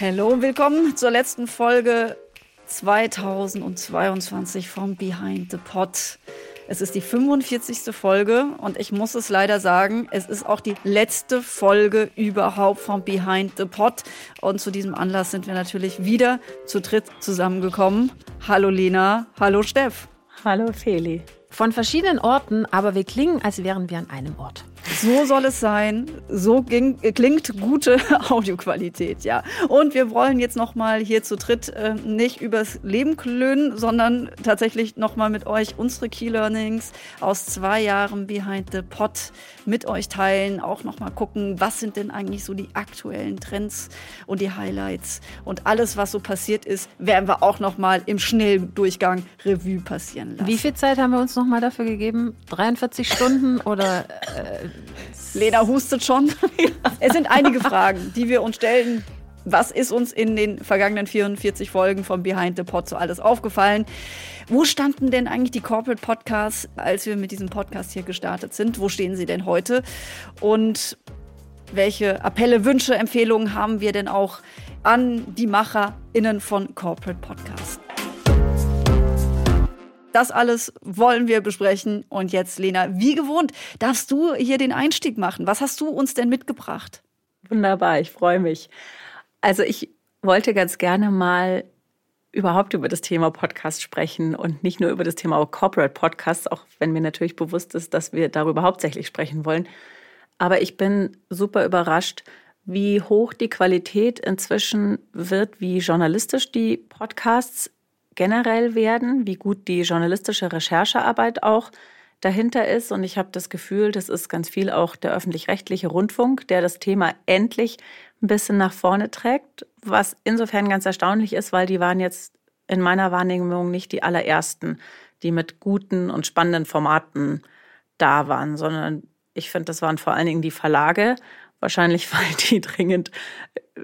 Hallo, willkommen zur letzten Folge 2022 vom Behind the Pot. Es ist die 45. Folge und ich muss es leider sagen, es ist auch die letzte Folge überhaupt vom Behind the Pot. Und zu diesem Anlass sind wir natürlich wieder zu dritt zusammengekommen. Hallo Lena, hallo Steff. Hallo Feli. Von verschiedenen Orten, aber wir klingen, als wären wir an einem Ort. So soll es sein. So ging, klingt gute Audioqualität, ja. Und wir wollen jetzt noch mal hier zu dritt äh, nicht übers Leben klönen, sondern tatsächlich noch mal mit euch unsere Key Learnings aus zwei Jahren Behind the Pot mit euch teilen. Auch noch mal gucken, was sind denn eigentlich so die aktuellen Trends und die Highlights und alles, was so passiert ist, werden wir auch noch mal im Schnelldurchgang Revue passieren lassen. Wie viel Zeit haben wir uns noch mal dafür gegeben? 43 Stunden oder äh, Lena hustet schon. es sind einige Fragen, die wir uns stellen. Was ist uns in den vergangenen 44 Folgen von Behind the Pod so alles aufgefallen? Wo standen denn eigentlich die Corporate Podcasts, als wir mit diesem Podcast hier gestartet sind? Wo stehen sie denn heute? Und welche Appelle, Wünsche, Empfehlungen haben wir denn auch an die MacherInnen von Corporate Podcasts? Das alles wollen wir besprechen. Und jetzt, Lena, wie gewohnt, darfst du hier den Einstieg machen. Was hast du uns denn mitgebracht? Wunderbar, ich freue mich. Also ich wollte ganz gerne mal überhaupt über das Thema Podcast sprechen und nicht nur über das Thema Corporate Podcasts, auch wenn mir natürlich bewusst ist, dass wir darüber hauptsächlich sprechen wollen. Aber ich bin super überrascht, wie hoch die Qualität inzwischen wird, wie journalistisch die Podcasts generell werden, wie gut die journalistische Recherchearbeit auch dahinter ist. Und ich habe das Gefühl, das ist ganz viel auch der öffentlich-rechtliche Rundfunk, der das Thema endlich ein bisschen nach vorne trägt, was insofern ganz erstaunlich ist, weil die waren jetzt in meiner Wahrnehmung nicht die allerersten, die mit guten und spannenden Formaten da waren, sondern ich finde, das waren vor allen Dingen die Verlage Wahrscheinlich, weil die dringend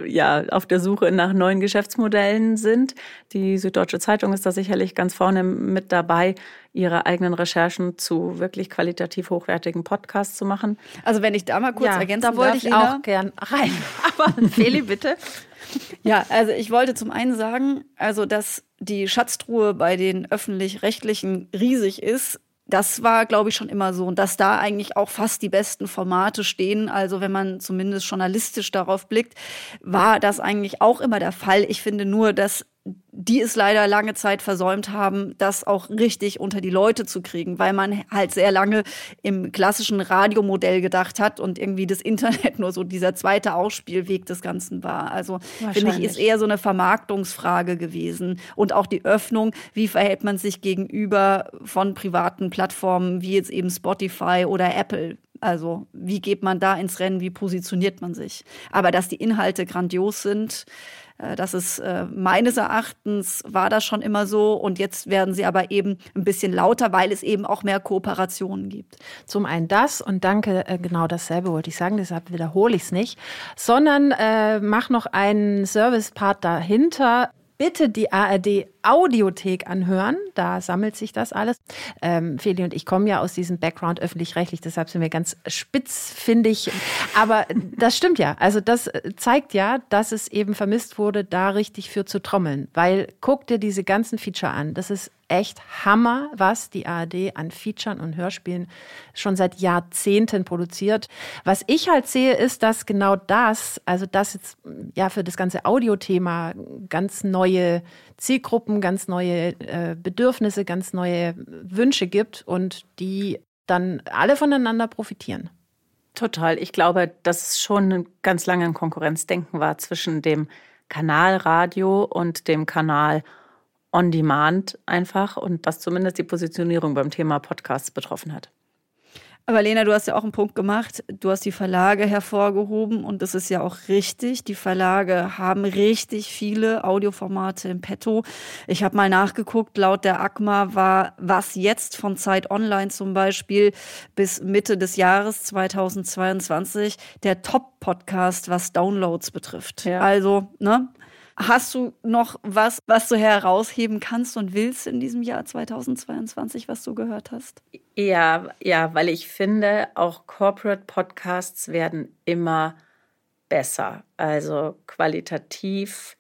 ja, auf der Suche nach neuen Geschäftsmodellen sind. Die Süddeutsche Zeitung ist da sicherlich ganz vorne mit dabei, ihre eigenen Recherchen zu wirklich qualitativ hochwertigen Podcasts zu machen. Also wenn ich da mal kurz ja, ergänzen da wollte darf, ich Lena. auch gern rein. Aber Feli, bitte. Ja, also ich wollte zum einen sagen, also dass die Schatztruhe bei den öffentlich-rechtlichen riesig ist, das war, glaube ich, schon immer so. Und dass da eigentlich auch fast die besten Formate stehen. Also wenn man zumindest journalistisch darauf blickt, war das eigentlich auch immer der Fall. Ich finde nur, dass die es leider lange Zeit versäumt haben, das auch richtig unter die Leute zu kriegen, weil man halt sehr lange im klassischen Radiomodell gedacht hat und irgendwie das Internet nur so dieser zweite Ausspielweg des Ganzen war. Also finde ich, ist eher so eine Vermarktungsfrage gewesen und auch die Öffnung, wie verhält man sich gegenüber von privaten Plattformen wie jetzt eben Spotify oder Apple. Also wie geht man da ins Rennen, wie positioniert man sich? Aber dass die Inhalte grandios sind, das ist äh, meines Erachtens war das schon immer so. Und jetzt werden sie aber eben ein bisschen lauter, weil es eben auch mehr Kooperationen gibt. Zum einen das und danke, äh, genau dasselbe wollte ich sagen, deshalb wiederhole ich es nicht, sondern äh, mach noch einen Service-Part dahinter. Bitte die ARD Audiothek anhören. Da sammelt sich das alles. Ähm, Feli und ich kommen ja aus diesem Background öffentlich-rechtlich, deshalb sind wir ganz spitz, finde ich. Aber das stimmt ja. Also das äh, zeigt ja, dass es eben vermisst wurde, da richtig für zu trommeln. Weil guck dir diese ganzen Feature an. Das ist echt Hammer, was die ARD an Featuren und Hörspielen schon seit Jahrzehnten produziert. Was ich halt sehe, ist, dass genau das, also das jetzt ja für das ganze Audiothema ganz neue Zielgruppen, ganz neue äh, Bedürfnisse, ganz neue Wünsche gibt und die dann alle voneinander profitieren. Total. Ich glaube, dass es schon ganz lange ein Konkurrenzdenken war zwischen dem Kanal Radio und dem Kanal on demand einfach und was zumindest die Positionierung beim Thema Podcasts betroffen hat. Aber Lena, du hast ja auch einen Punkt gemacht. Du hast die Verlage hervorgehoben und das ist ja auch richtig. Die Verlage haben richtig viele Audioformate im Petto. Ich habe mal nachgeguckt, laut der ACMA war was jetzt von Zeit Online zum Beispiel bis Mitte des Jahres 2022 der Top-Podcast, was Downloads betrifft. Ja. Also, ne? Hast du noch was, was du herausheben kannst und willst in diesem Jahr 2022, was du gehört hast? Ja, ja, weil ich finde, auch Corporate Podcasts werden immer besser, also qualitativ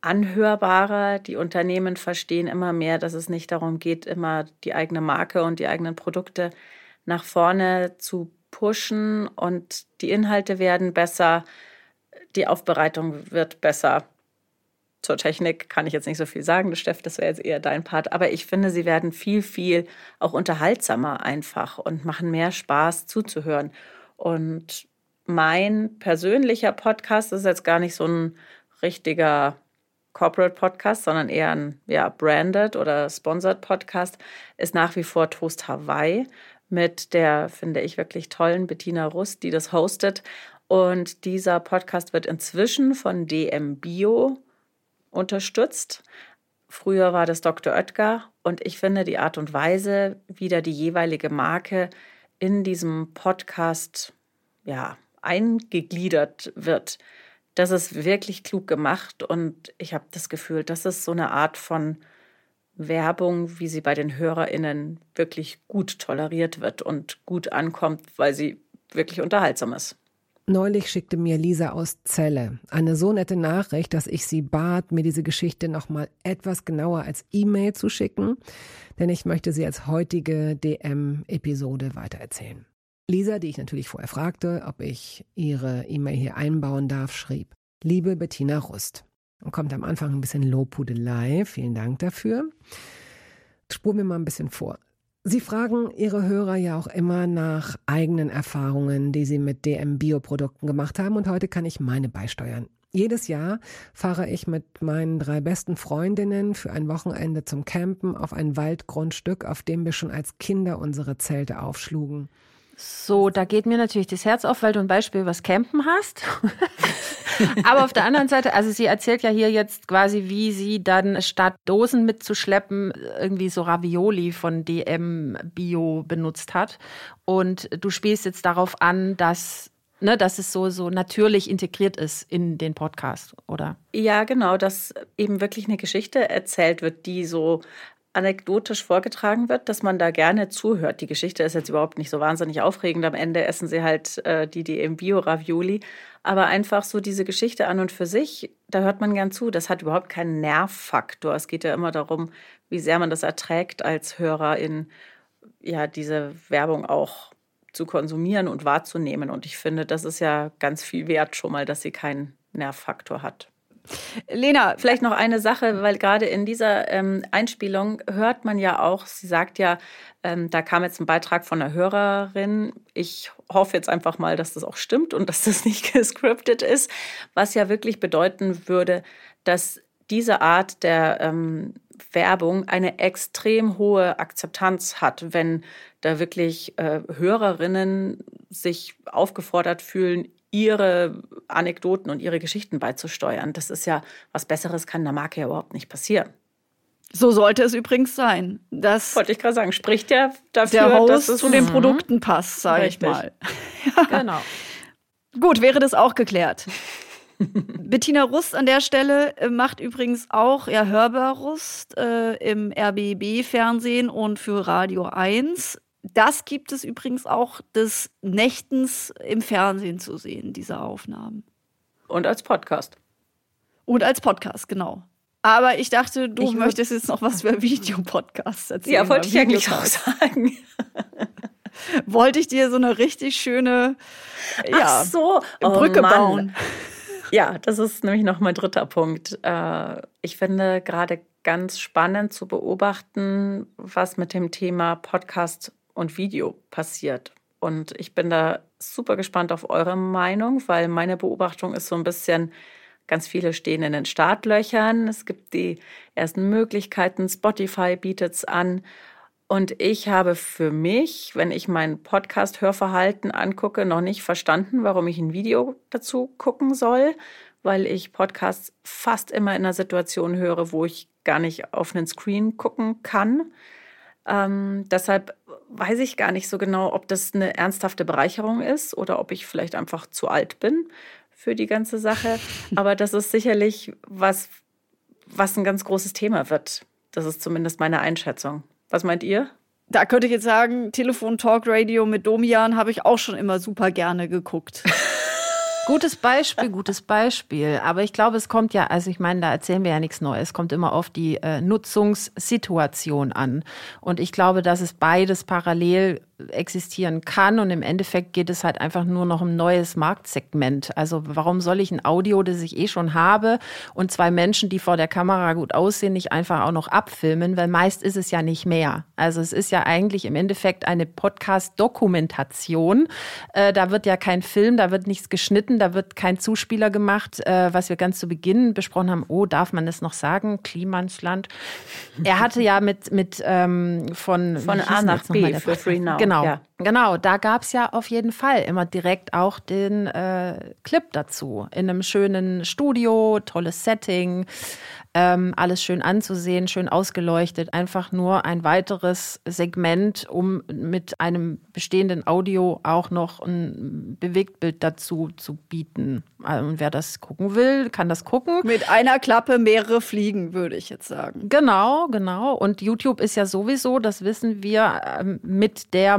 anhörbarer. Die Unternehmen verstehen immer mehr, dass es nicht darum geht, immer die eigene Marke und die eigenen Produkte nach vorne zu pushen und die Inhalte werden besser, die Aufbereitung wird besser. Zur Technik kann ich jetzt nicht so viel sagen, Steff, das wäre jetzt eher dein Part, aber ich finde, sie werden viel, viel auch unterhaltsamer einfach und machen mehr Spaß zuzuhören. Und mein persönlicher Podcast ist jetzt gar nicht so ein richtiger Corporate Podcast, sondern eher ein ja, branded oder sponsored Podcast, ist nach wie vor Toast Hawaii mit der, finde ich, wirklich tollen Bettina Rust, die das hostet. Und dieser Podcast wird inzwischen von DM Bio unterstützt. Früher war das Dr. Oetker und ich finde die Art und Weise, wie da die jeweilige Marke in diesem Podcast ja, eingegliedert wird, das ist wirklich klug gemacht und ich habe das Gefühl, das ist so eine Art von Werbung, wie sie bei den HörerInnen wirklich gut toleriert wird und gut ankommt, weil sie wirklich unterhaltsam ist. Neulich schickte mir Lisa aus Celle eine so nette Nachricht, dass ich sie bat, mir diese Geschichte nochmal etwas genauer als E-Mail zu schicken, denn ich möchte sie als heutige DM-Episode weitererzählen. Lisa, die ich natürlich vorher fragte, ob ich ihre E-Mail hier einbauen darf, schrieb: Liebe Bettina Rust. Und kommt am Anfang ein bisschen Lobhudelei. Vielen Dank dafür. Spur mir mal ein bisschen vor. Sie fragen Ihre Hörer ja auch immer nach eigenen Erfahrungen, die Sie mit DM-Bioprodukten gemacht haben. Und heute kann ich meine beisteuern. Jedes Jahr fahre ich mit meinen drei besten Freundinnen für ein Wochenende zum Campen auf ein Waldgrundstück, auf dem wir schon als Kinder unsere Zelte aufschlugen. So, da geht mir natürlich das Herz auf, weil du ein Beispiel was Campen hast. Aber auf der anderen Seite, also sie erzählt ja hier jetzt quasi, wie sie dann statt Dosen mitzuschleppen, irgendwie so Ravioli von DM Bio benutzt hat. Und du spielst jetzt darauf an, dass Ne, dass es so, so natürlich integriert ist in den Podcast, oder? Ja, genau, dass eben wirklich eine Geschichte erzählt wird, die so anekdotisch vorgetragen wird, dass man da gerne zuhört. Die Geschichte ist jetzt überhaupt nicht so wahnsinnig aufregend. Am Ende essen sie halt äh, die, die im Bio-Ravioli. Aber einfach so diese Geschichte an und für sich, da hört man gern zu. Das hat überhaupt keinen Nervfaktor. Es geht ja immer darum, wie sehr man das erträgt, als Hörer in ja, diese Werbung auch zu konsumieren und wahrzunehmen. Und ich finde, das ist ja ganz viel wert schon mal, dass sie keinen Nervfaktor hat. Lena, vielleicht noch eine Sache, weil gerade in dieser ähm, Einspielung hört man ja auch, sie sagt ja, ähm, da kam jetzt ein Beitrag von einer Hörerin. Ich hoffe jetzt einfach mal, dass das auch stimmt und dass das nicht gescriptet ist, was ja wirklich bedeuten würde, dass diese Art der ähm, Werbung eine extrem hohe Akzeptanz hat, wenn da wirklich äh, Hörerinnen sich aufgefordert fühlen, ihre Anekdoten und ihre Geschichten beizusteuern. Das ist ja was Besseres kann der Marke ja überhaupt nicht passieren. So sollte es übrigens sein. Das wollte ich gerade sagen. Spricht ja dafür, der Host dass es zu den. Produkten passt, sage ich mal. ja. Genau. Gut, wäre das auch geklärt. Bettina Rust an der Stelle äh, macht übrigens auch ja, Hörbar-Rust äh, im RBB-Fernsehen und für Radio 1. Das gibt es übrigens auch des Nächtens im Fernsehen zu sehen, diese Aufnahmen. Und als Podcast. Und als Podcast, genau. Aber ich dachte, du ich möchtest jetzt noch was für Videopodcasts erzählen. Ja, wollte ich eigentlich auch sagen. wollte ich dir so eine richtig schöne ja, so. oh, Brücke Mann. bauen. Ja, das ist nämlich noch mein dritter Punkt. Äh, ich finde gerade ganz spannend zu beobachten, was mit dem Thema Podcast und Video passiert. Und ich bin da super gespannt auf eure Meinung, weil meine Beobachtung ist so ein bisschen, ganz viele stehen in den Startlöchern. Es gibt die ersten Möglichkeiten, Spotify bietet es an. Und ich habe für mich, wenn ich mein Podcast-Hörverhalten angucke, noch nicht verstanden, warum ich ein Video dazu gucken soll, weil ich Podcasts fast immer in einer Situation höre, wo ich gar nicht auf einen Screen gucken kann. Ähm, deshalb weiß ich gar nicht so genau, ob das eine ernsthafte Bereicherung ist oder ob ich vielleicht einfach zu alt bin für die ganze Sache. Aber das ist sicherlich was, was ein ganz großes Thema wird. Das ist zumindest meine Einschätzung. Was meint ihr? Da könnte ich jetzt sagen, Telefon Talk Radio mit Domian habe ich auch schon immer super gerne geguckt. Gutes Beispiel, gutes Beispiel. Aber ich glaube, es kommt ja, also ich meine, da erzählen wir ja nichts Neues. Es kommt immer auf die äh, Nutzungssituation an. Und ich glaube, dass es beides parallel existieren kann und im Endeffekt geht es halt einfach nur noch um ein neues Marktsegment. Also warum soll ich ein Audio, das ich eh schon habe und zwei Menschen, die vor der Kamera gut aussehen, nicht einfach auch noch abfilmen, weil meist ist es ja nicht mehr. Also es ist ja eigentlich im Endeffekt eine Podcast-Dokumentation. Äh, da wird ja kein Film, da wird nichts geschnitten, da wird kein Zuspieler gemacht, äh, was wir ganz zu Beginn besprochen haben. Oh, darf man das noch sagen? Klimansland. Er hatte ja mit, mit ähm, von, von A nach B für Free Now. Genau, ja. Genau. Da gab es ja auf jeden Fall immer direkt auch den äh, Clip dazu. In einem schönen Studio, tolles Setting ähm, alles schön anzusehen, schön ausgeleuchtet. Einfach nur ein weiteres Segment, um mit einem bestehenden Audio auch noch ein Bewegtbild dazu zu bieten. Also, und wer das gucken will, kann das gucken. Mit einer Klappe mehrere Fliegen, würde ich jetzt sagen. Genau, genau. Und YouTube ist ja sowieso, das wissen wir, ähm, mit der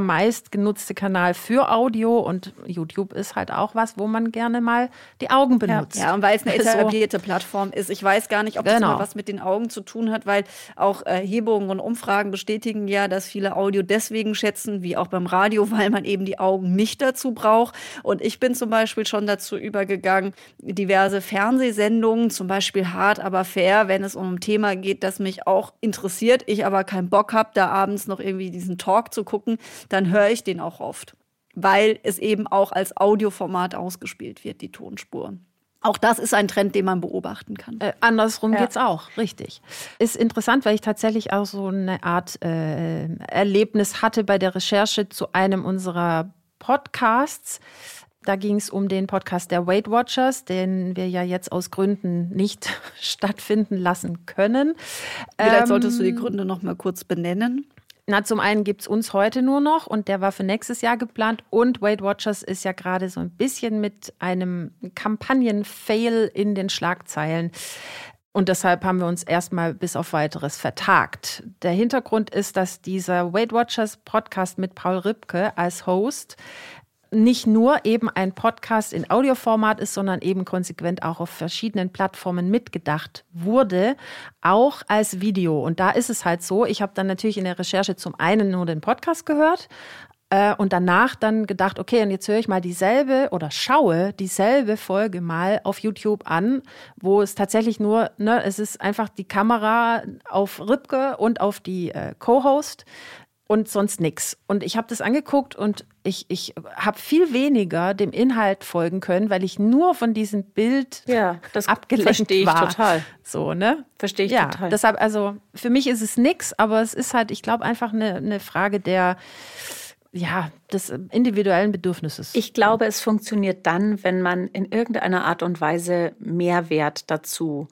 meistgenutzte Kanal für Audio. Und YouTube ist halt auch was, wo man gerne mal die Augen benutzt. Ja, ja und weil es eine etablierte so. Plattform ist. Ich weiß gar nicht, ob genau. das was mit den Augen zu tun hat, weil auch Erhebungen und Umfragen bestätigen ja, dass viele Audio deswegen schätzen, wie auch beim Radio, weil man eben die Augen nicht dazu braucht. Und ich bin zum Beispiel schon dazu übergegangen, gegangen, diverse Fernsehsendungen, zum Beispiel Hart aber fair, wenn es um ein Thema geht, das mich auch interessiert, ich aber keinen Bock habe, da abends noch irgendwie diesen Talk zu gucken, dann höre ich den auch oft, weil es eben auch als Audioformat ausgespielt wird, die Tonspur. Auch das ist ein Trend, den man beobachten kann. Äh, andersrum ja. geht's auch, richtig. Ist interessant, weil ich tatsächlich auch so eine Art äh, Erlebnis hatte bei der Recherche zu einem unserer Podcasts. Da ging es um den Podcast der Weight Watchers, den wir ja jetzt aus Gründen nicht stattfinden lassen können. Vielleicht ähm, solltest du die Gründe noch mal kurz benennen. Na, zum einen gibt es uns heute nur noch und der war für nächstes Jahr geplant. Und Weight Watchers ist ja gerade so ein bisschen mit einem Kampagnen-Fail in den Schlagzeilen. Und deshalb haben wir uns erstmal bis auf weiteres vertagt. Der Hintergrund ist, dass dieser Weight Watchers Podcast mit Paul Ripke als Host nicht nur eben ein Podcast in Audioformat ist, sondern eben konsequent auch auf verschiedenen Plattformen mitgedacht wurde, auch als Video. Und da ist es halt so, ich habe dann natürlich in der Recherche zum einen nur den Podcast gehört, äh, und danach dann gedacht, okay, und jetzt höre ich mal dieselbe oder schaue dieselbe Folge mal auf YouTube an, wo es tatsächlich nur, ne, es ist einfach die Kamera auf Ripke und auf die äh, Co-Host und sonst nichts. Und ich habe das angeguckt und ich, ich habe viel weniger dem Inhalt folgen können, weil ich nur von diesem Bild ja, das abgelenkt verstehe ich war. total. So, ne? Verstehe ich ja, total. Deshalb, also für mich ist es nichts, aber es ist halt, ich glaube, einfach eine, eine Frage der ja, des individuellen Bedürfnisses. Ich glaube, es funktioniert dann, wenn man in irgendeiner Art und Weise Mehrwert dazu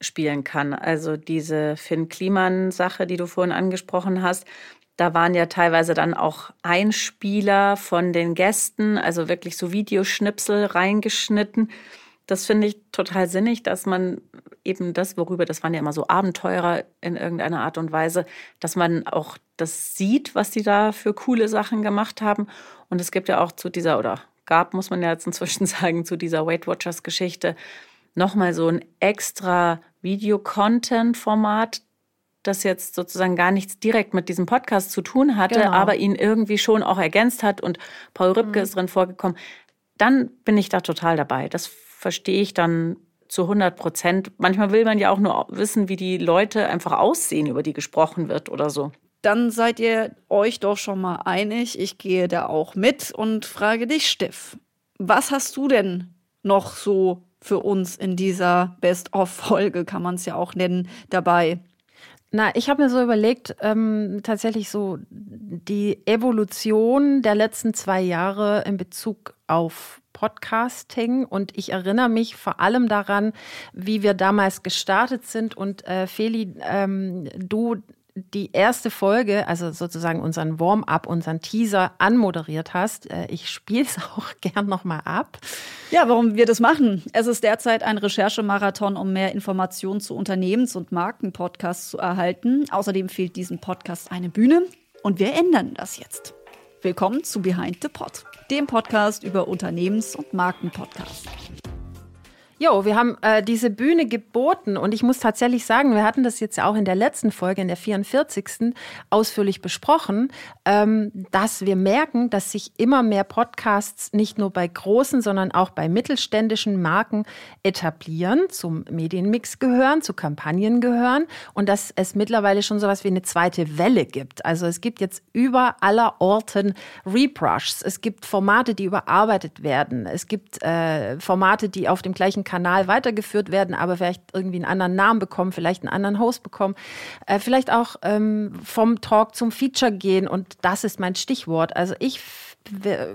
spielen kann. Also diese Finn Kliman-Sache, die du vorhin angesprochen hast, da waren ja teilweise dann auch Einspieler von den Gästen, also wirklich so Videoschnipsel reingeschnitten. Das finde ich total sinnig, dass man eben das, worüber, das waren ja immer so Abenteurer in irgendeiner Art und Weise, dass man auch das sieht, was die da für coole Sachen gemacht haben. Und es gibt ja auch zu dieser, oder gab, muss man ja jetzt inzwischen sagen, zu dieser Weight Watchers Geschichte nochmal so ein extra Video-Content-Format, das jetzt sozusagen gar nichts direkt mit diesem Podcast zu tun hatte, genau. aber ihn irgendwie schon auch ergänzt hat und Paul Rübke mhm. ist drin vorgekommen, dann bin ich da total dabei. Das verstehe ich dann zu 100 Prozent. Manchmal will man ja auch nur wissen, wie die Leute einfach aussehen, über die gesprochen wird oder so. Dann seid ihr euch doch schon mal einig. Ich gehe da auch mit und frage dich, Steff. Was hast du denn noch so für uns in dieser Best-of-Folge, kann man es ja auch nennen, dabei? Na, ich habe mir so überlegt, ähm, tatsächlich so die Evolution der letzten zwei Jahre in Bezug auf Podcasting. Und ich erinnere mich vor allem daran, wie wir damals gestartet sind. Und äh, Feli, ähm, du die erste Folge, also sozusagen unseren Warm-up, unseren Teaser anmoderiert hast. Äh, ich spiele es auch gern nochmal ab. Ja, warum wir das machen. Es ist derzeit ein Recherchemarathon, um mehr Informationen zu Unternehmens- und Markenpodcasts zu erhalten. Außerdem fehlt diesem Podcast eine Bühne und wir ändern das jetzt. Willkommen zu Behind the Pod. dem Podcast über Unternehmens- und Markenpodcast. Jo, wir haben äh, diese Bühne geboten und ich muss tatsächlich sagen, wir hatten das jetzt auch in der letzten Folge, in der 44. ausführlich besprochen, ähm, dass wir merken, dass sich immer mehr Podcasts nicht nur bei großen, sondern auch bei mittelständischen Marken etablieren, zum Medienmix gehören, zu Kampagnen gehören und dass es mittlerweile schon sowas wie eine zweite Welle gibt. Also es gibt jetzt über aller Orten Rebrushs, es gibt Formate, die überarbeitet werden, es gibt äh, Formate, die auf dem gleichen Kanal weitergeführt werden, aber vielleicht irgendwie einen anderen Namen bekommen, vielleicht einen anderen Host bekommen, äh, vielleicht auch ähm, vom Talk zum Feature gehen und das ist mein Stichwort. Also ich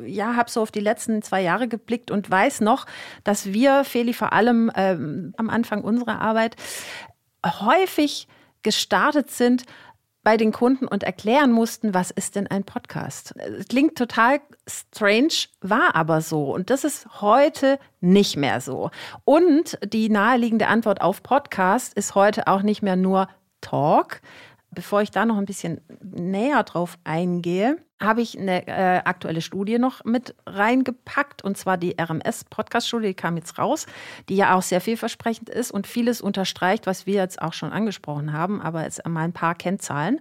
ja, habe so auf die letzten zwei Jahre geblickt und weiß noch, dass wir, Feli, vor allem ähm, am Anfang unserer Arbeit häufig gestartet sind bei den Kunden und erklären mussten, was ist denn ein Podcast. Klingt total strange, war aber so. Und das ist heute nicht mehr so. Und die naheliegende Antwort auf Podcast ist heute auch nicht mehr nur Talk. Bevor ich da noch ein bisschen näher drauf eingehe, habe ich eine äh, aktuelle Studie noch mit reingepackt und zwar die RMS-Podcast-Studie, die kam jetzt raus, die ja auch sehr vielversprechend ist und vieles unterstreicht, was wir jetzt auch schon angesprochen haben, aber jetzt mal ein paar Kennzahlen.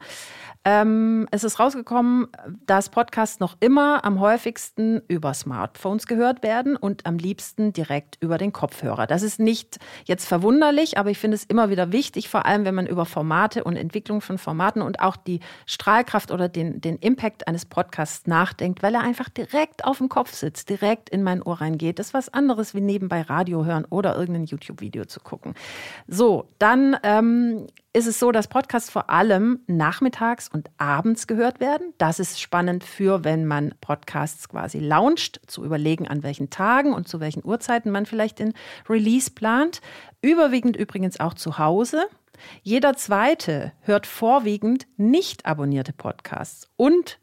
Ähm, es ist rausgekommen, dass Podcasts noch immer am häufigsten über Smartphones gehört werden und am liebsten direkt über den Kopfhörer. Das ist nicht jetzt verwunderlich, aber ich finde es immer wieder wichtig, vor allem wenn man über Formate und Entwicklung von Formaten und auch die Strahlkraft oder den, den Impact eines Podcasts nachdenkt, weil er einfach direkt auf dem Kopf sitzt, direkt in mein Ohr reingeht. Das ist was anderes wie nebenbei Radio hören oder irgendein YouTube-Video zu gucken. So, dann ähm, ist es so, dass Podcasts vor allem nachmittags und abends gehört werden. Das ist spannend für, wenn man Podcasts quasi launcht, zu überlegen, an welchen Tagen und zu welchen Uhrzeiten man vielleicht den Release plant. Überwiegend übrigens auch zu Hause. Jeder zweite hört vorwiegend nicht abonnierte Podcasts und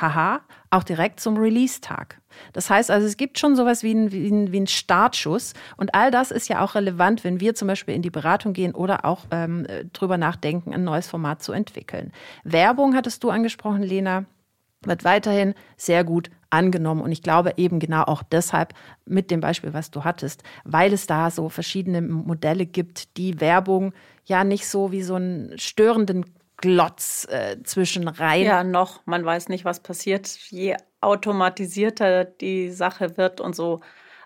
haha, auch direkt zum Release-Tag. Das heißt also, es gibt schon sowas wie einen wie ein, wie ein Startschuss. Und all das ist ja auch relevant, wenn wir zum Beispiel in die Beratung gehen oder auch ähm, drüber nachdenken, ein neues Format zu entwickeln. Werbung hattest du angesprochen, Lena, wird weiterhin sehr gut angenommen. Und ich glaube eben genau auch deshalb mit dem Beispiel, was du hattest, weil es da so verschiedene Modelle gibt, die Werbung ja nicht so wie so einen störenden Glotz äh, zwischen rein. Ja, noch. Man weiß nicht, was passiert, je automatisierter die Sache wird und so.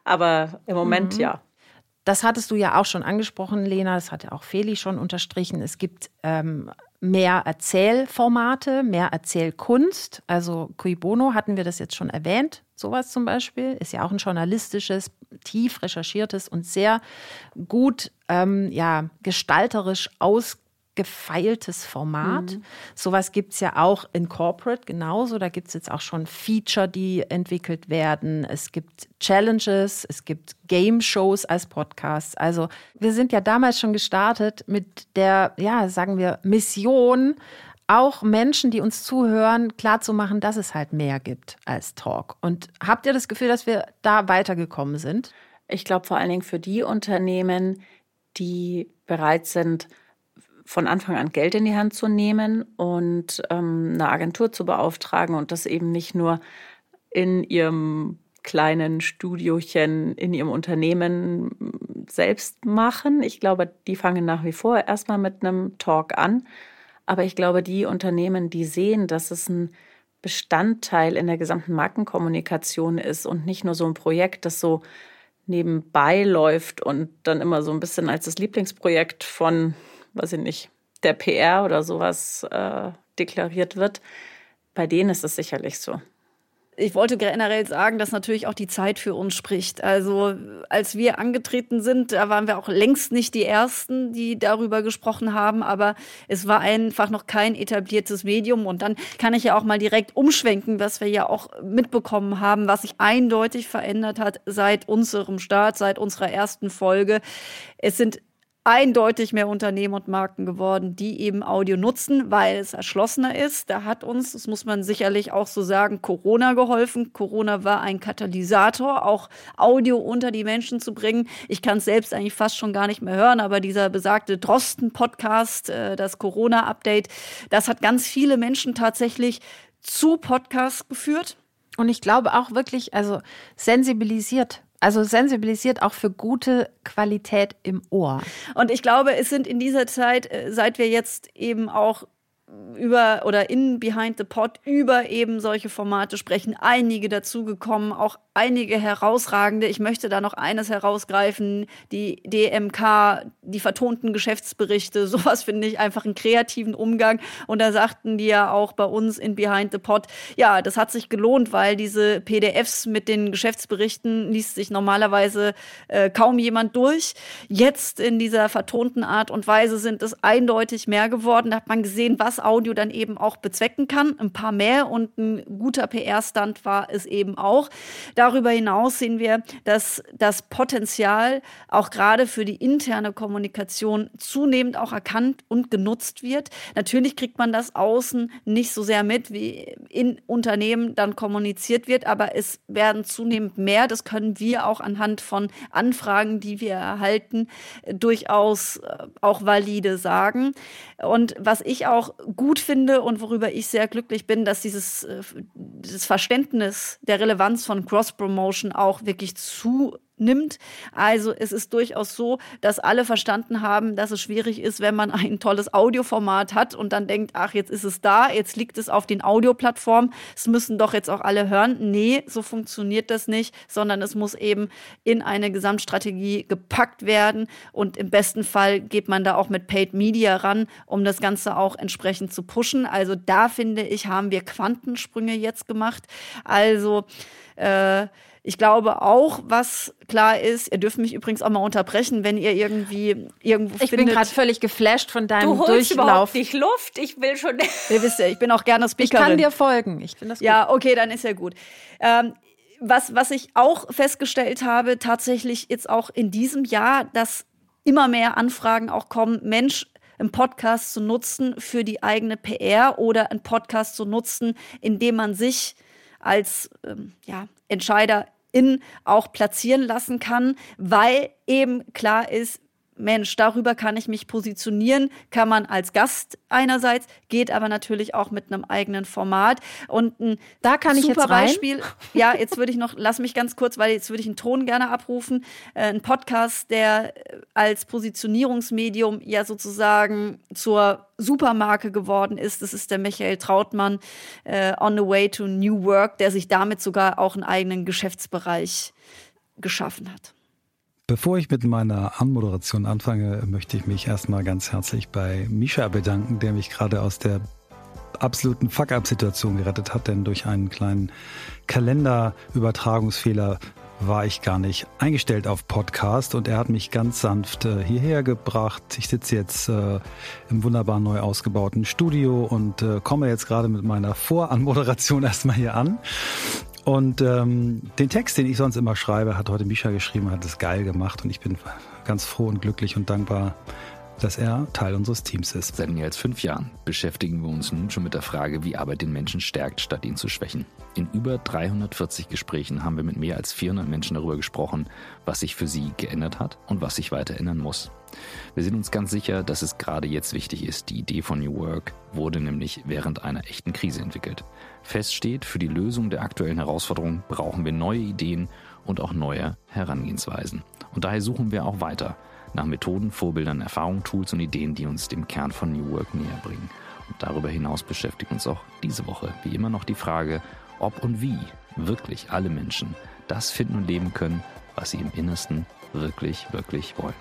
Aber im Moment mhm. ja. Das hattest du ja auch schon angesprochen, Lena. Das hat ja auch Feli schon unterstrichen. Es gibt ähm, mehr Erzählformate, mehr Erzählkunst. Also Cui Bono hatten wir das jetzt schon erwähnt. Sowas zum Beispiel ist ja auch ein journalistisches, tief recherchiertes und sehr gut ähm, ja, gestalterisch aus gefeiltes Format. Mhm. Sowas gibt es ja auch in Corporate genauso. Da gibt es jetzt auch schon Feature, die entwickelt werden. Es gibt Challenges, es gibt Game-Shows als Podcasts. Also wir sind ja damals schon gestartet mit der, ja, sagen wir, Mission, auch Menschen, die uns zuhören, klarzumachen, dass es halt mehr gibt als Talk. Und habt ihr das Gefühl, dass wir da weitergekommen sind? Ich glaube vor allen Dingen für die Unternehmen, die bereit sind, von Anfang an Geld in die Hand zu nehmen und ähm, eine Agentur zu beauftragen und das eben nicht nur in ihrem kleinen Studiochen in ihrem Unternehmen selbst machen. Ich glaube, die fangen nach wie vor erstmal mit einem Talk an. Aber ich glaube, die Unternehmen, die sehen, dass es ein Bestandteil in der gesamten Markenkommunikation ist und nicht nur so ein Projekt, das so nebenbei läuft und dann immer so ein bisschen als das Lieblingsprojekt von weiß ich nicht, der PR oder sowas äh, deklariert wird. Bei denen ist es sicherlich so. Ich wollte generell sagen, dass natürlich auch die Zeit für uns spricht. Also als wir angetreten sind, da waren wir auch längst nicht die Ersten, die darüber gesprochen haben, aber es war einfach noch kein etabliertes Medium. Und dann kann ich ja auch mal direkt umschwenken, was wir ja auch mitbekommen haben, was sich eindeutig verändert hat seit unserem Start, seit unserer ersten Folge. Es sind eindeutig mehr Unternehmen und Marken geworden, die eben Audio nutzen, weil es erschlossener ist. Da hat uns, das muss man sicherlich auch so sagen, Corona geholfen. Corona war ein Katalysator, auch Audio unter die Menschen zu bringen. Ich kann es selbst eigentlich fast schon gar nicht mehr hören, aber dieser besagte Drosten-Podcast, äh, das Corona-Update, das hat ganz viele Menschen tatsächlich zu Podcasts geführt Und ich glaube auch wirklich, also sensibilisiert also sensibilisiert auch für gute Qualität im Ohr. Und ich glaube, es sind in dieser Zeit, äh, seit wir jetzt eben auch über oder in Behind the Pod über eben solche Formate sprechen. Einige dazugekommen, auch einige herausragende. Ich möchte da noch eines herausgreifen, die DMK, die vertonten Geschäftsberichte. Sowas finde ich einfach einen kreativen Umgang. Und da sagten die ja auch bei uns in Behind the Pod, ja, das hat sich gelohnt, weil diese PDFs mit den Geschäftsberichten liest sich normalerweise äh, kaum jemand durch. Jetzt in dieser vertonten Art und Weise sind es eindeutig mehr geworden. Da hat man gesehen, was Audio dann eben auch bezwecken kann. Ein paar mehr und ein guter PR-Stand war es eben auch. Darüber hinaus sehen wir, dass das Potenzial auch gerade für die interne Kommunikation zunehmend auch erkannt und genutzt wird. Natürlich kriegt man das außen nicht so sehr mit, wie in Unternehmen dann kommuniziert wird, aber es werden zunehmend mehr. Das können wir auch anhand von Anfragen, die wir erhalten, durchaus äh, auch valide sagen. Und was ich auch gut finde und worüber ich sehr glücklich bin, dass dieses, äh, dieses Verständnis der Relevanz von Cross-Promotion auch wirklich zu nimmt. Also es ist durchaus so, dass alle verstanden haben, dass es schwierig ist, wenn man ein tolles Audioformat hat und dann denkt, ach, jetzt ist es da, jetzt liegt es auf den Audioplattformen, es müssen doch jetzt auch alle hören. Nee, so funktioniert das nicht, sondern es muss eben in eine Gesamtstrategie gepackt werden und im besten Fall geht man da auch mit Paid Media ran, um das Ganze auch entsprechend zu pushen. Also da finde ich, haben wir Quantensprünge jetzt gemacht. Also äh, ich glaube auch, was klar ist, ihr dürft mich übrigens auch mal unterbrechen, wenn ihr irgendwie irgendwo Ich findet, bin gerade völlig geflasht von deinem Du holst Durchlauf. überhaupt nicht Luft. Ich will schon. ihr wisst ja, ich bin auch gerne Ich Speakerin. kann dir folgen. Ich finde das gut. Ja, okay, dann ist ja gut. Ähm, was, was ich auch festgestellt habe, tatsächlich jetzt auch in diesem Jahr, dass immer mehr Anfragen auch kommen, Mensch, einen Podcast zu nutzen für die eigene PR oder einen Podcast zu nutzen, indem man sich als ähm, ja, Entscheiderin auch platzieren lassen kann, weil eben klar ist, Mensch, darüber kann ich mich positionieren, kann man als Gast einerseits, geht aber natürlich auch mit einem eigenen Format. Und ein Da kann ich super jetzt rein. Beispiel, ja, jetzt würde ich noch, lass mich ganz kurz, weil jetzt würde ich einen Ton gerne abrufen. Äh, ein Podcast, der äh, als Positionierungsmedium ja sozusagen zur Supermarke geworden ist. Das ist der Michael Trautmann, äh, On the Way to New Work, der sich damit sogar auch einen eigenen Geschäftsbereich geschaffen hat. Bevor ich mit meiner Anmoderation anfange, möchte ich mich erstmal ganz herzlich bei Misha bedanken, der mich gerade aus der absoluten Fuck-up-Situation gerettet hat, denn durch einen kleinen Kalenderübertragungsfehler war ich gar nicht eingestellt auf Podcast und er hat mich ganz sanft äh, hierher gebracht. Ich sitze jetzt äh, im wunderbar neu ausgebauten Studio und äh, komme jetzt gerade mit meiner Voranmoderation erstmal hier an. Und ähm, den Text, den ich sonst immer schreibe, hat heute Misha geschrieben, hat es geil gemacht und ich bin ganz froh und glücklich und dankbar, dass er Teil unseres Teams ist. Seit mehr als fünf Jahren beschäftigen wir uns nun schon mit der Frage, wie Arbeit den Menschen stärkt, statt ihn zu schwächen. In über 340 Gesprächen haben wir mit mehr als 400 Menschen darüber gesprochen, was sich für sie geändert hat und was sich weiter ändern muss. Wir sind uns ganz sicher, dass es gerade jetzt wichtig ist. Die Idee von New Work wurde nämlich während einer echten Krise entwickelt. Fest steht, für die Lösung der aktuellen Herausforderungen brauchen wir neue Ideen und auch neue Herangehensweisen. Und daher suchen wir auch weiter nach Methoden, Vorbildern, Erfahrungen, Tools und Ideen, die uns dem Kern von New Work näher bringen. Und darüber hinaus beschäftigt uns auch diese Woche wie immer noch die Frage, ob und wie wirklich alle Menschen das finden und leben können, was sie im Innersten wirklich, wirklich wollen.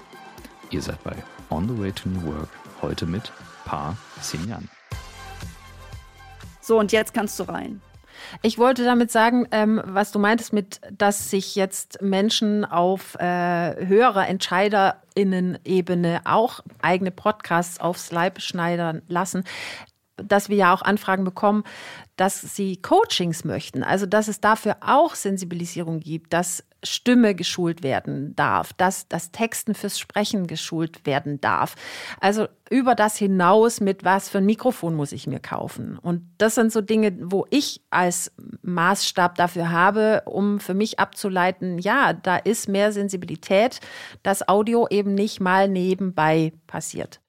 Ihr seid bei On the Way to New Work heute mit Pa Sinyan. So, und jetzt kannst du rein. Ich wollte damit sagen, ähm, was du meintest mit, dass sich jetzt Menschen auf äh, höherer EntscheiderInnen-Ebene auch eigene Podcasts aufs Leib schneidern lassen, dass wir ja auch Anfragen bekommen, dass sie Coachings möchten. Also, dass es dafür auch Sensibilisierung gibt, dass Stimme geschult werden darf, dass das Texten fürs Sprechen geschult werden darf. Also über das hinaus, mit was für ein Mikrofon muss ich mir kaufen. Und das sind so Dinge, wo ich als Maßstab dafür habe, um für mich abzuleiten, ja, da ist mehr Sensibilität, dass Audio eben nicht mal nebenbei passiert.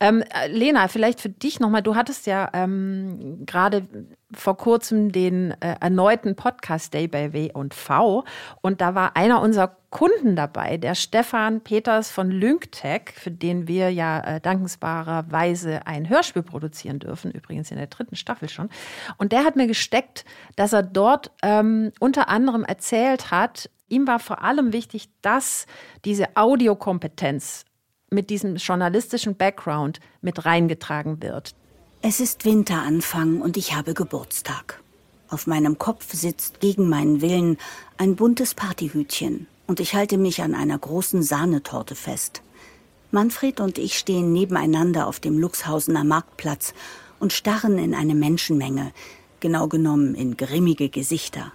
Ähm, äh, Lena, vielleicht für dich nochmal, du hattest ja ähm, gerade vor kurzem den äh, erneuten Podcast Day bei W&V und da war einer unserer Kunden dabei, der Stefan Peters von Lynktech, für den wir ja äh, dankensbarerweise ein Hörspiel produzieren dürfen, übrigens in der dritten Staffel schon. Und der hat mir gesteckt, dass er dort ähm, unter anderem erzählt hat, ihm war vor allem wichtig, dass diese Audiokompetenz mit diesem journalistischen Background mit reingetragen wird. Es ist Winteranfang und ich habe Geburtstag. Auf meinem Kopf sitzt gegen meinen Willen ein buntes Partyhütchen und ich halte mich an einer großen Sahnetorte fest. Manfred und ich stehen nebeneinander auf dem Luxhausener Marktplatz und starren in eine Menschenmenge, genau genommen in grimmige Gesichter.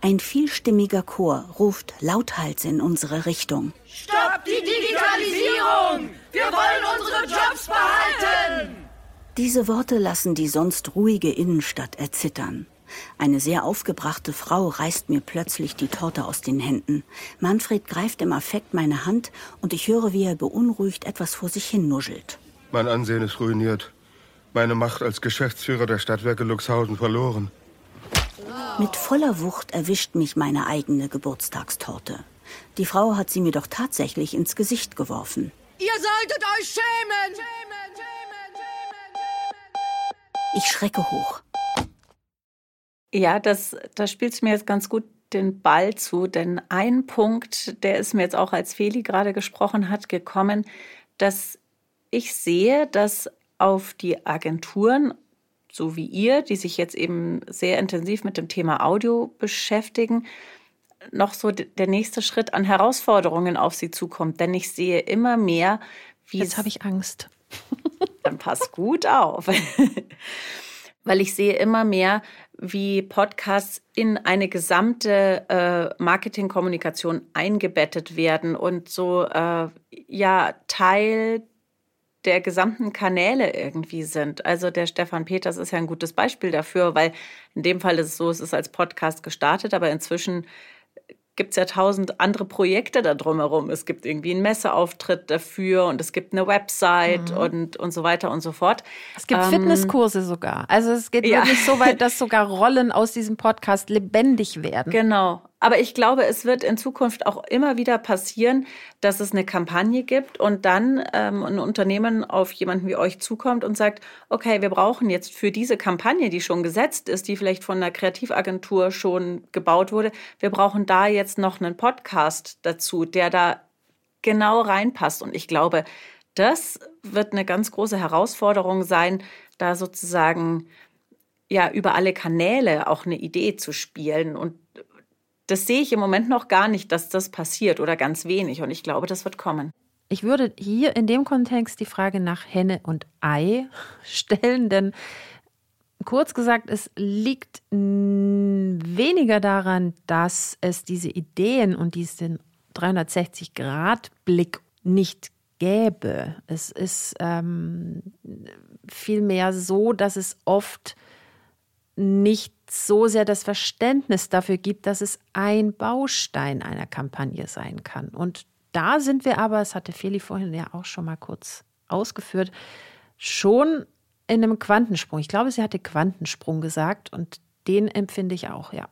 Ein vielstimmiger Chor ruft lauthals in unsere Richtung. Stopp die Digitalisierung! Wir wollen unsere Jobs behalten! Diese Worte lassen die sonst ruhige Innenstadt erzittern. Eine sehr aufgebrachte Frau reißt mir plötzlich die Torte aus den Händen. Manfred greift im Affekt meine Hand und ich höre, wie er beunruhigt etwas vor sich hin nuschelt. Mein Ansehen ist ruiniert. Meine Macht als Geschäftsführer der Stadtwerke Luxhausen verloren. Mit voller Wucht erwischt mich meine eigene Geburtstagstorte. Die Frau hat sie mir doch tatsächlich ins Gesicht geworfen. Ihr solltet euch schämen! Ich schrecke hoch. Ja, das, da spielst du mir jetzt ganz gut den Ball zu, denn ein Punkt, der ist mir jetzt auch, als Feli gerade gesprochen hat, gekommen, dass ich sehe, dass auf die Agenturen, so wie ihr, die sich jetzt eben sehr intensiv mit dem Thema Audio beschäftigen, noch so der nächste Schritt an Herausforderungen auf sie zukommt. Denn ich sehe immer mehr, wie. Jetzt habe ich Angst. Dann pass gut auf. Weil ich sehe immer mehr, wie Podcasts in eine gesamte äh, Marketingkommunikation eingebettet werden und so äh, ja Teil der gesamten Kanäle irgendwie sind. Also der Stefan Peters ist ja ein gutes Beispiel dafür, weil in dem Fall ist es so, es ist als Podcast gestartet, aber inzwischen gibt es ja tausend andere Projekte da drumherum. Es gibt irgendwie einen Messeauftritt dafür und es gibt eine Website mhm. und, und so weiter und so fort. Es gibt ähm, Fitnesskurse sogar. Also es geht ja. wirklich so weit, dass sogar Rollen aus diesem Podcast lebendig werden. Genau. Aber ich glaube, es wird in Zukunft auch immer wieder passieren, dass es eine Kampagne gibt und dann ähm, ein Unternehmen auf jemanden wie euch zukommt und sagt, okay, wir brauchen jetzt für diese Kampagne, die schon gesetzt ist, die vielleicht von einer Kreativagentur schon gebaut wurde, wir brauchen da jetzt noch einen Podcast dazu, der da genau reinpasst. Und ich glaube, das wird eine ganz große Herausforderung sein, da sozusagen ja über alle Kanäle auch eine Idee zu spielen und das sehe ich im Moment noch gar nicht, dass das passiert oder ganz wenig. Und ich glaube, das wird kommen. Ich würde hier in dem Kontext die Frage nach Henne und Ei stellen, denn kurz gesagt, es liegt weniger daran, dass es diese Ideen und diesen 360-Grad-Blick nicht gäbe. Es ist ähm, vielmehr so, dass es oft nicht so sehr das Verständnis dafür gibt, dass es ein Baustein einer Kampagne sein kann. Und da sind wir aber, das hatte Feli vorhin ja auch schon mal kurz ausgeführt, schon in einem Quantensprung. Ich glaube, sie hatte Quantensprung gesagt und den empfinde ich auch, ja.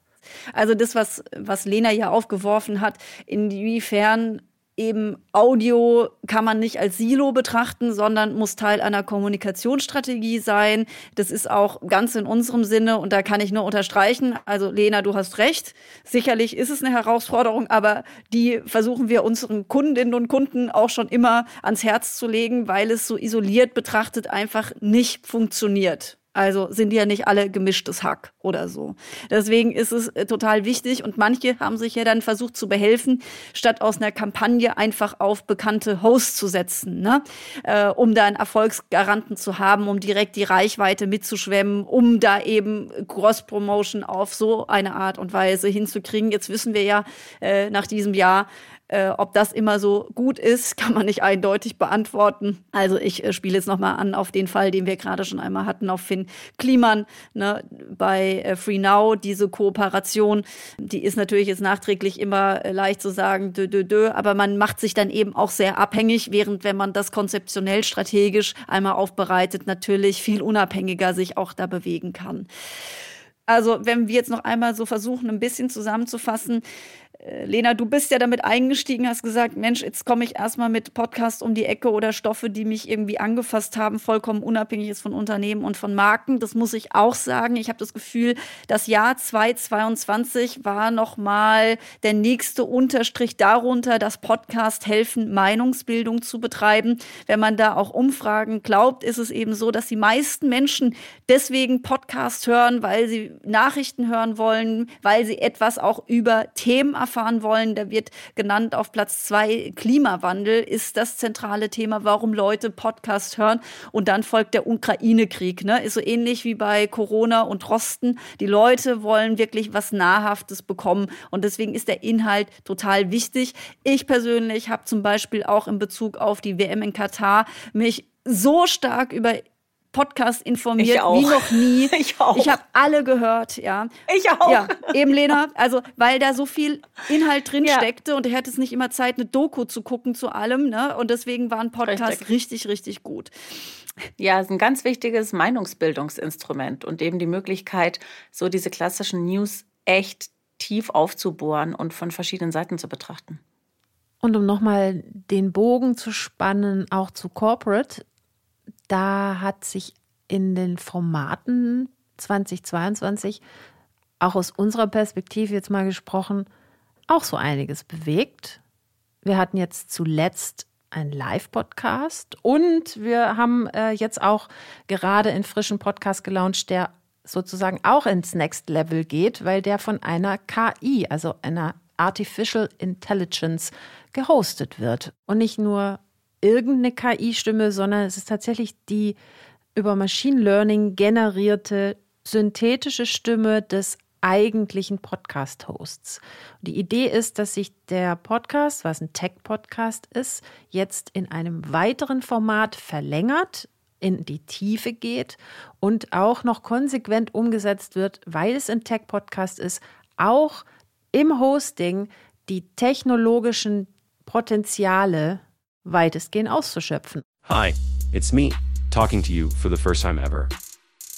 Also das, was, was Lena ja aufgeworfen hat, inwiefern eben Audio kann man nicht als Silo betrachten, sondern muss Teil einer Kommunikationsstrategie sein. Das ist auch ganz in unserem Sinne und da kann ich nur unterstreichen. Also Lena, du hast recht. Sicherlich ist es eine Herausforderung, aber die versuchen wir unseren Kundinnen und Kunden auch schon immer ans Herz zu legen, weil es so isoliert betrachtet einfach nicht funktioniert. Also sind die ja nicht alle gemischtes Hack oder so. Deswegen ist es äh, total wichtig und manche haben sich ja dann versucht zu behelfen, statt aus einer Kampagne einfach auf bekannte Hosts zu setzen, ne? Äh, um da einen Erfolgsgaranten zu haben, um direkt die Reichweite mitzuschwemmen, um da eben Cross-Promotion auf so eine Art und Weise hinzukriegen. Jetzt wissen wir ja äh, nach diesem Jahr, Äh, ob das immer so gut ist, kann man nicht eindeutig beantworten. Also ich äh, spiele jetzt nochmal an auf den Fall, den wir gerade schon einmal hatten, auf Finn Kliman ne, bei äh, Free Now. Diese Kooperation, die ist natürlich jetzt nachträglich immer äh, leicht zu sagen, dö, dö, dö, aber man macht sich dann eben auch sehr abhängig, während wenn man das konzeptionell strategisch einmal aufbereitet, natürlich viel unabhängiger sich auch da bewegen kann. Also wenn wir jetzt noch einmal so versuchen, ein bisschen zusammenzufassen, Lena, du bist ja damit eingestiegen, hast gesagt, Mensch, jetzt komme ich erstmal mit Podcast um die Ecke oder Stoffe, die mich irgendwie angefasst haben, vollkommen unabhängig ist von Unternehmen und von Marken. Das muss ich auch sagen. Ich habe das Gefühl, das Jahr 2022 war nochmal der nächste Unterstrich darunter, dass Podcast helfen, Meinungsbildung zu betreiben. Wenn man da auch Umfragen glaubt, ist es eben so, dass die meisten Menschen deswegen Podcast hören, weil sie Nachrichten hören wollen, weil sie etwas auch über Themen erfahren wollen. Da wird genannt auf Platz zwei Klimawandel ist das zentrale Thema, warum Leute Podcast hören. Und dann folgt der Ukraine-Krieg. Ne? Ist so ähnlich wie bei Corona und Rosten. Die Leute wollen wirklich was Nahrhaftes bekommen. Und deswegen ist der Inhalt total wichtig. Ich persönlich habe zum Beispiel auch in Bezug auf die WM in Katar mich so stark über Podcast informiert wie noch nie. Ich auch. Ich habe alle gehört, ja. Ich auch. Ja, eben Lena, also weil da so viel Inhalt drin ja. steckte und er hätte es nicht immer Zeit, eine Doku zu gucken zu allem, ne? Und deswegen war ein Podcast richtig, richtig, richtig gut. Ja, es ist ein ganz wichtiges Meinungsbildungsinstrument und eben die Möglichkeit, so diese klassischen News echt tief aufzubohren und von verschiedenen Seiten zu betrachten. Und um nochmal den Bogen zu spannen, auch zu Corporate, da hat sich in den Formaten 2022 auch aus unserer Perspektive jetzt mal gesprochen auch so einiges bewegt. Wir hatten jetzt zuletzt einen Live-Podcast und wir haben äh, jetzt auch gerade einen frischen Podcast gelauncht, der sozusagen auch ins Next Level geht, weil der von einer KI, also einer Artificial Intelligence, gehostet wird. Und nicht nur irgendeine KI-Stimme, sondern es ist tatsächlich die über Machine Learning generierte synthetische Stimme des eigentlichen Podcast-Hosts. Die Idee ist, dass sich der Podcast, was ein Tech-Podcast ist, jetzt in einem weiteren Format verlängert, in die Tiefe geht und auch noch konsequent umgesetzt wird, weil es ein Tech-Podcast ist, auch im Hosting die technologischen Potenziale weitestgehend auszuschöpfen. Hi, it's me, talking to you for the first time ever.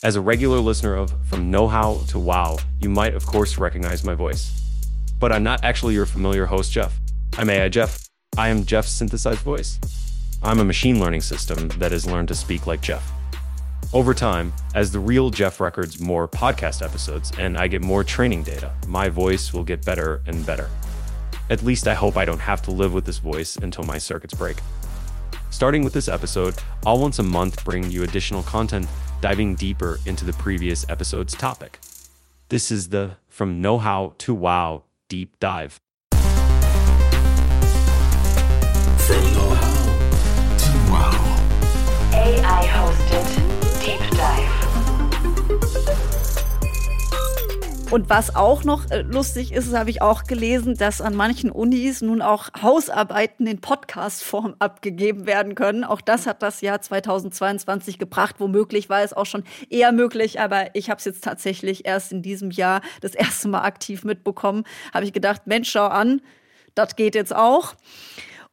As a regular listener of From Know How to Wow, you might of course recognize my voice. But I'm not actually your familiar host, Jeff. I'm AI Jeff. I am Jeff's synthesized voice. I'm a machine learning system that has learned to speak like Jeff. Over time, as the real Jeff records more podcast episodes and I get more training data, my voice will get better and better. At least I hope I don't have to live with this voice until my circuits break. Starting with this episode, I'll once a month bring you additional content diving deeper into the previous episode's topic. This is the From Know How to Wow Deep Dive. From Know How to Wow. AI hosted Und was auch noch äh, lustig ist, habe ich auch gelesen, dass an manchen Unis nun auch Hausarbeiten in Podcast-Form abgegeben werden können. Auch das hat das Jahr 2022 gebracht. Womöglich war es auch schon eher möglich, aber ich habe es jetzt tatsächlich erst in diesem Jahr das erste Mal aktiv mitbekommen. Habe ich gedacht, Mensch, schau an, das geht jetzt auch.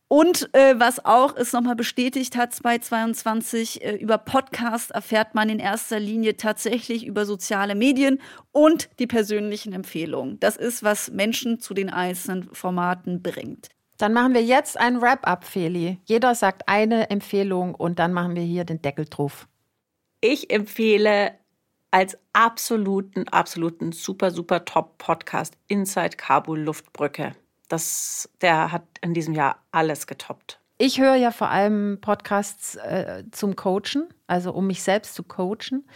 Und äh, was auch es nochmal bestätigt hat, 2022, äh, über Podcast erfährt man in erster Linie tatsächlich über soziale Medien und die persönlichen Empfehlungen. Das ist, was Menschen zu den einzelnen Formaten bringt. Dann machen wir jetzt ein Wrap-up, Feli. Jeder sagt eine Empfehlung und dann machen wir hier den Deckel drauf. Ich empfehle als absoluten, absoluten super, super Top-Podcast Inside Kabul Luftbrücke das, der hat in diesem Jahr alles getoppt. Ich höre ja vor allem Podcasts äh, zum Coachen, also um mich selbst zu coachen.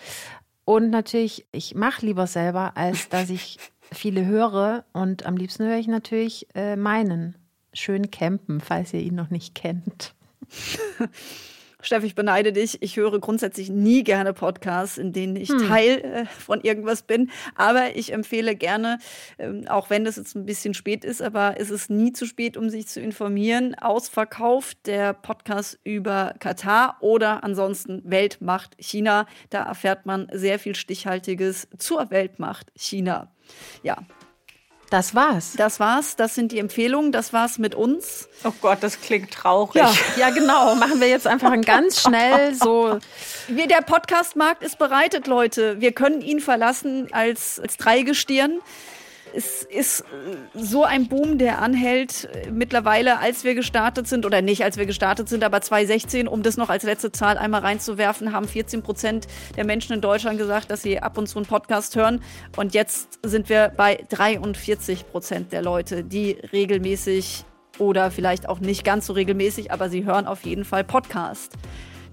Und natürlich, ich mache lieber selber, als dass ich viele höre. Und am liebsten höre ich natürlich äh, meinen schönen Campen, falls ihr ihn noch nicht kennt. Steff, ich beneide dich. Ich höre grundsätzlich nie gerne Podcasts, in denen ich Hm. Teil äh, von irgendwas bin. Aber ich empfehle gerne, ähm, auch wenn das jetzt ein bisschen spät ist, aber es ist nie zu spät, um sich zu informieren. Ausverkauft der Podcast über Katar oder ansonsten Weltmacht China. Da erfährt man sehr viel Stichhaltiges zur Weltmacht China. Ja, Das war's. das war's. Das sind die Empfehlungen. Das war's mit uns. Oh Gott, das klingt traurig. Ja, ja, genau. Machen wir jetzt einfach ein ganz schnell so. Wir, der Podcastmarkt ist bereitet, Leute. Wir können ihn verlassen als, als Dreigestirn. Es ist äh, so ein Boom, der anhält äh, mittlerweile, als wir gestartet sind, oder nicht als wir gestartet sind, aber 2016, um das noch als letzte Zahl einmal reinzuwerfen, haben 14 Prozent der Menschen in Deutschland gesagt, dass sie ab und zu einen Podcast hören. Und jetzt sind wir bei 43 Prozent der Leute, die regelmäßig oder vielleicht auch nicht ganz so regelmäßig, aber sie hören auf jeden Fall Podcast.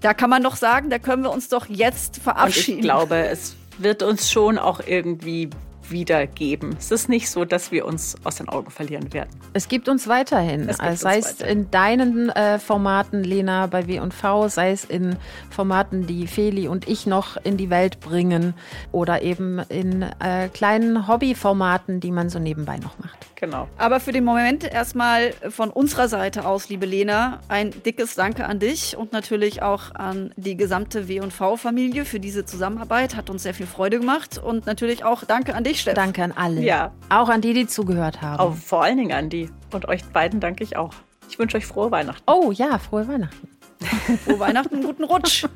Da kann man doch sagen, da können wir uns doch jetzt Und verabschieden. ich glaube, es wird uns schon auch irgendwie wiedergeben. Es ist nicht so, dass wir uns aus den Augen verlieren werden. Es gibt uns weiterhin. Es gibt Also sei es in deinen äh, Formaten, Lena, bei W&V, sei es in Formaten, die Feli und ich noch in die Welt bringen oder eben in äh, kleinen Hobbyformaten, die man so nebenbei noch macht. Genau. Aber für den Moment erstmal von unserer Seite aus, liebe Lena, ein dickes Danke an dich und natürlich auch an die gesamte W&V-Familie für diese Zusammenarbeit. Hat uns sehr viel Freude gemacht und natürlich auch Danke an dich, Steff. Danke an alle. Ja. Auch an die, die zugehört haben. Auch vor allen Dingen an die. Und euch beiden danke ich auch. Ich wünsche euch frohe Weihnachten. Oh ja, frohe Weihnachten. Frohe Weihnachten, guten Rutsch.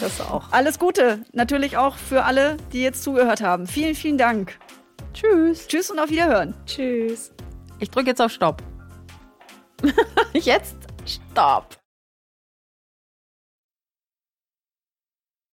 Das auch. Alles Gute. Natürlich auch für alle, die jetzt zugehört haben. Vielen, vielen Dank. Tschüss. Tschüss und auf Wiederhören. Tschüss. Ich drücke jetzt auf Stopp. jetzt Stopp.